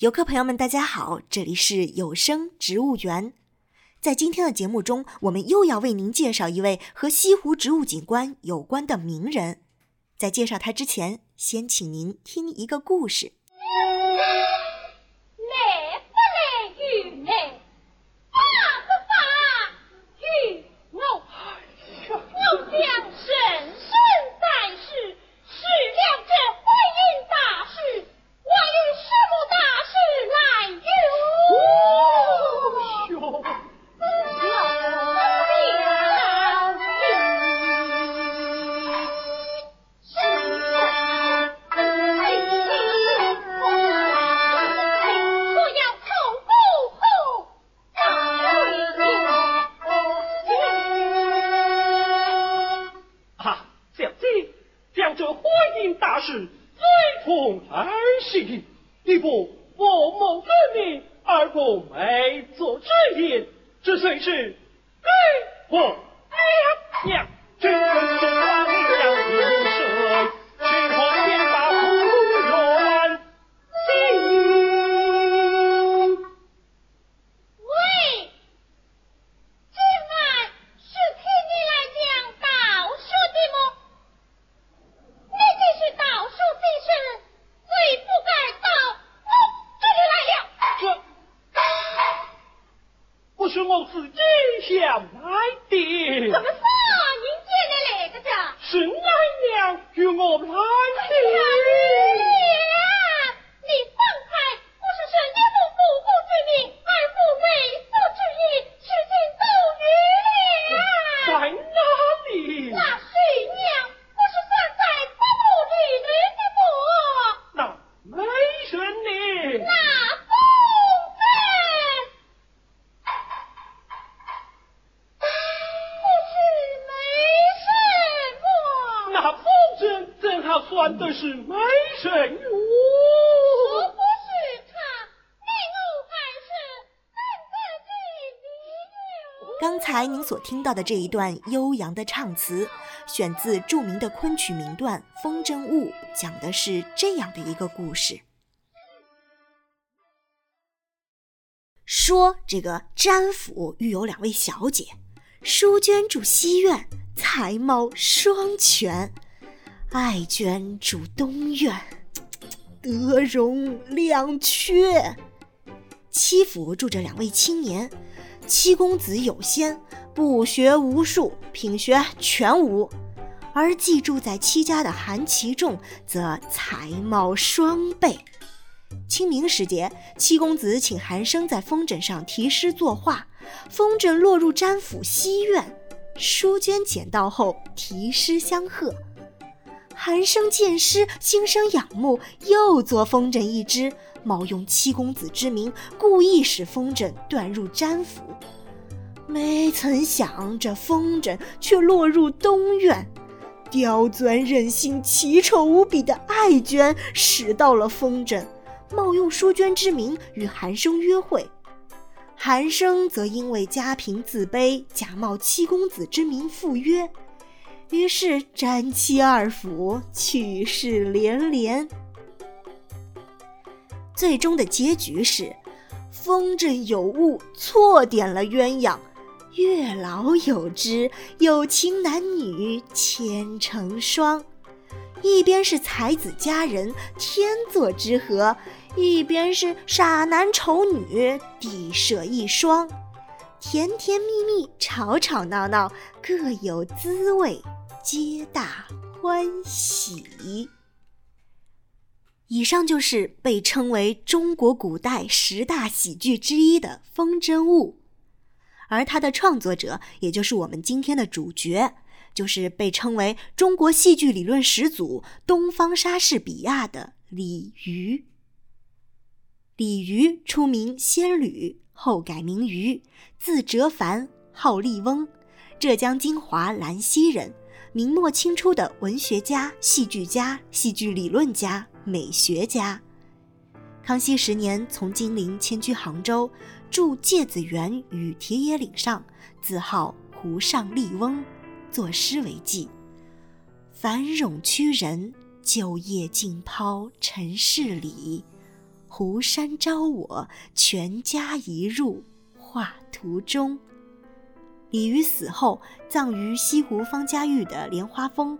游客朋友们，大家好，这里是有声植物园。在今天的节目中，我们又要为您介绍一位和西湖植物景观有关的名人。在介绍他之前，先请您听一个故事。我蒙分你而不为做知音，这虽是给我。我不怕刚才您所听到的这一段悠扬的唱词，选自著名的昆曲名段《风筝误》，讲的是这样的一个故事：说这个詹府育有两位小姐，淑娟住西院，才貌双全；爱娟住东院，德容两缺。七府住着两位青年。七公子有仙，不学无术，品学全无；而寄住在七家的韩琦仲，则才貌双倍。清明时节，七公子请韩生在风筝上题诗作画，风筝落入詹府西院，淑娟捡到后题诗相贺。韩生见诗，心生仰慕，又作风筝一只。冒用七公子之名，故意使风筝断入詹府。没曾想，这风筝却落入东院。刁钻任性、奇丑无比的爱娟使到了风筝，冒用淑娟之名与韩生约会。韩生则因为家贫自卑，假冒七公子之名赴约。于是詹妻二府趣事连连。最终的结局是，风筝有误，错点了鸳鸯。月老有知，有情男女千成双。一边是才子佳人，天作之合；一边是傻男丑女，地设一双。甜甜蜜蜜，吵吵闹闹，各有滋味，皆大欢喜。以上就是被称为中国古代十大喜剧之一的《风筝误》，而它的创作者，也就是我们今天的主角，就是被称为中国戏剧理论始祖东方莎士比亚的李渔。李渔出名仙侣，后改名渔，字哲凡，号立翁，浙江金华兰溪人，明末清初的文学家、戏剧家、戏剧理论家。美学家，康熙十年从金陵迁居杭州，住芥子园与铁野岭上，自号湖上笠翁，作诗为记：“繁冗屈人，旧业尽抛尘世里。湖山招我，全家一入画图中。李渔死后，葬于西湖方家峪的莲花峰。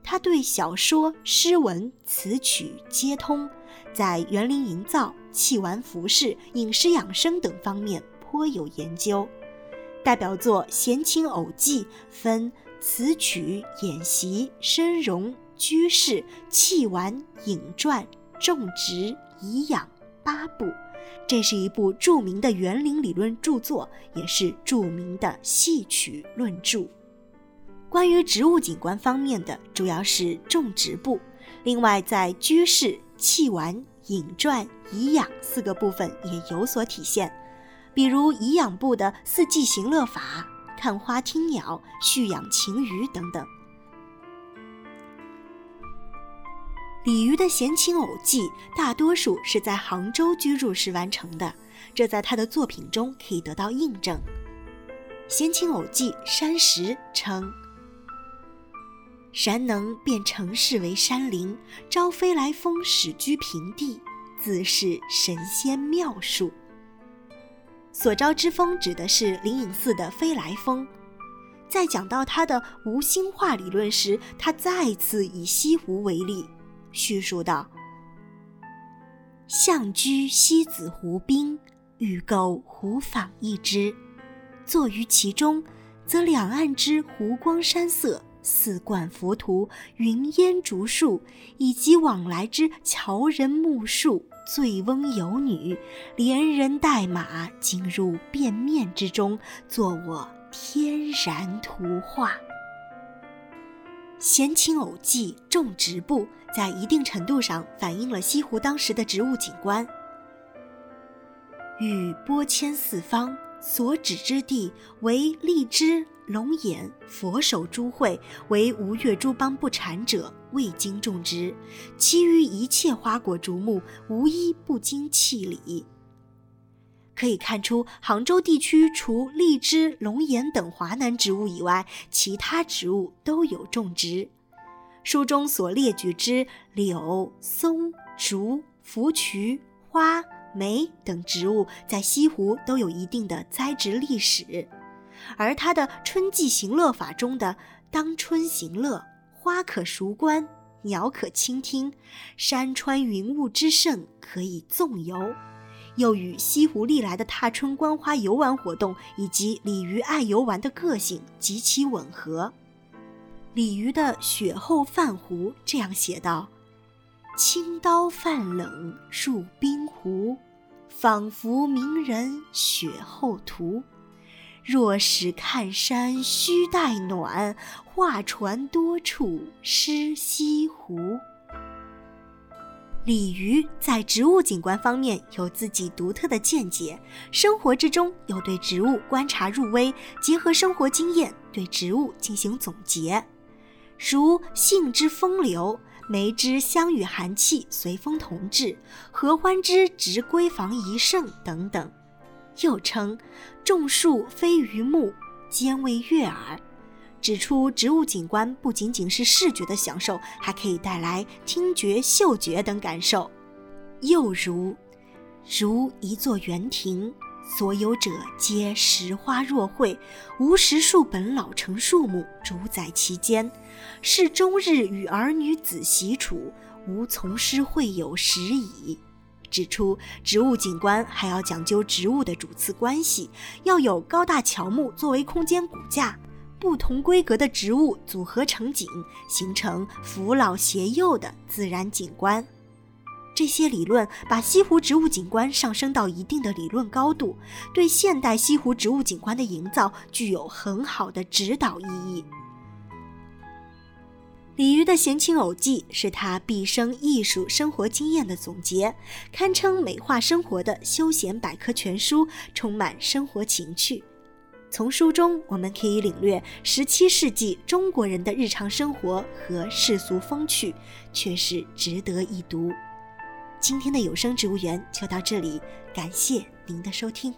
他对小说、诗文、词曲皆通，在园林营造、器玩服饰、饮食养生等方面颇有研究。代表作《闲情偶记》分词曲、演习、生容、居士、器玩、影传、种植、颐养八部。这是一部著名的园林理论著作，也是著名的戏曲论著。关于植物景观方面的，主要是种植部。另外，在居士、器玩、影传、颐养四个部分也有所体现。比如颐养部的四季行乐法、看花听鸟、蓄养禽鱼等等。李渔的《闲情偶记》大多数是在杭州居住时完成的，这在他的作品中可以得到印证。《闲情偶记》山石称。山能变城市为山林，招飞来峰始居平地，自是神仙妙术。所招之峰指的是灵隐寺的飞来峰。在讲到他的无心化理论时，他再次以西湖为例，叙述道：“象居西子湖滨，欲购湖舫一只，坐于其中，则两岸之湖光山色。”四冠浮屠、云烟竹树，以及往来之樵人木树、醉翁游女，连人带马，进入便面之中，作我天然图画。《闲情偶记》种植部在一定程度上反映了西湖当时的植物景观。欲拨迁四方，所指之地为荔枝。龙眼、佛手、珠慧为吴越诸邦不产者，未经种植；其余一切花果竹木，无一不经气理。可以看出，杭州地区除荔枝、龙眼等华南植物以外，其他植物都有种植。书中所列举之柳、松、竹、芙蕖、花、梅等植物，在西湖都有一定的栽植历史。而他的春季行乐法中的“当春行乐，花可熟观，鸟可倾听，山川云雾之盛，可以纵游”，又与西湖历来的踏春观花游玩活动以及鲤鱼爱游玩的个性极其吻合。鲤鱼的《雪后泛湖》这样写道：“清刀泛冷入冰湖，仿佛名人雪后图。”若使看山须带暖，画船多处失西湖。鲤鱼在植物景观方面有自己独特的见解，生活之中又对植物观察入微，结合生活经验对植物进行总结，如杏之风流，梅之香与寒气随风同至，合欢之植闺房宜盛等等。又称种树非鱼目，兼为悦耳，指出植物景观不仅仅是视觉的享受，还可以带来听觉、嗅觉等感受。又如，如一座园庭，所有者皆拾花若卉，无十数本老成树木主宰其间，是终日与儿女子习处，无从师会友时矣。指出，植物景观还要讲究植物的主次关系，要有高大乔木作为空间骨架，不同规格的植物组合成景，形成扶老携幼的自然景观。这些理论把西湖植物景观上升到一定的理论高度，对现代西湖植物景观的营造具有很好的指导意义。李渔的《闲情偶记》是他毕生艺术生活经验的总结，堪称美化生活的休闲百科全书，充满生活情趣。从书中我们可以领略十七世纪中国人的日常生活和世俗风趣，确实值得一读。今天的有声植物园就到这里，感谢您的收听。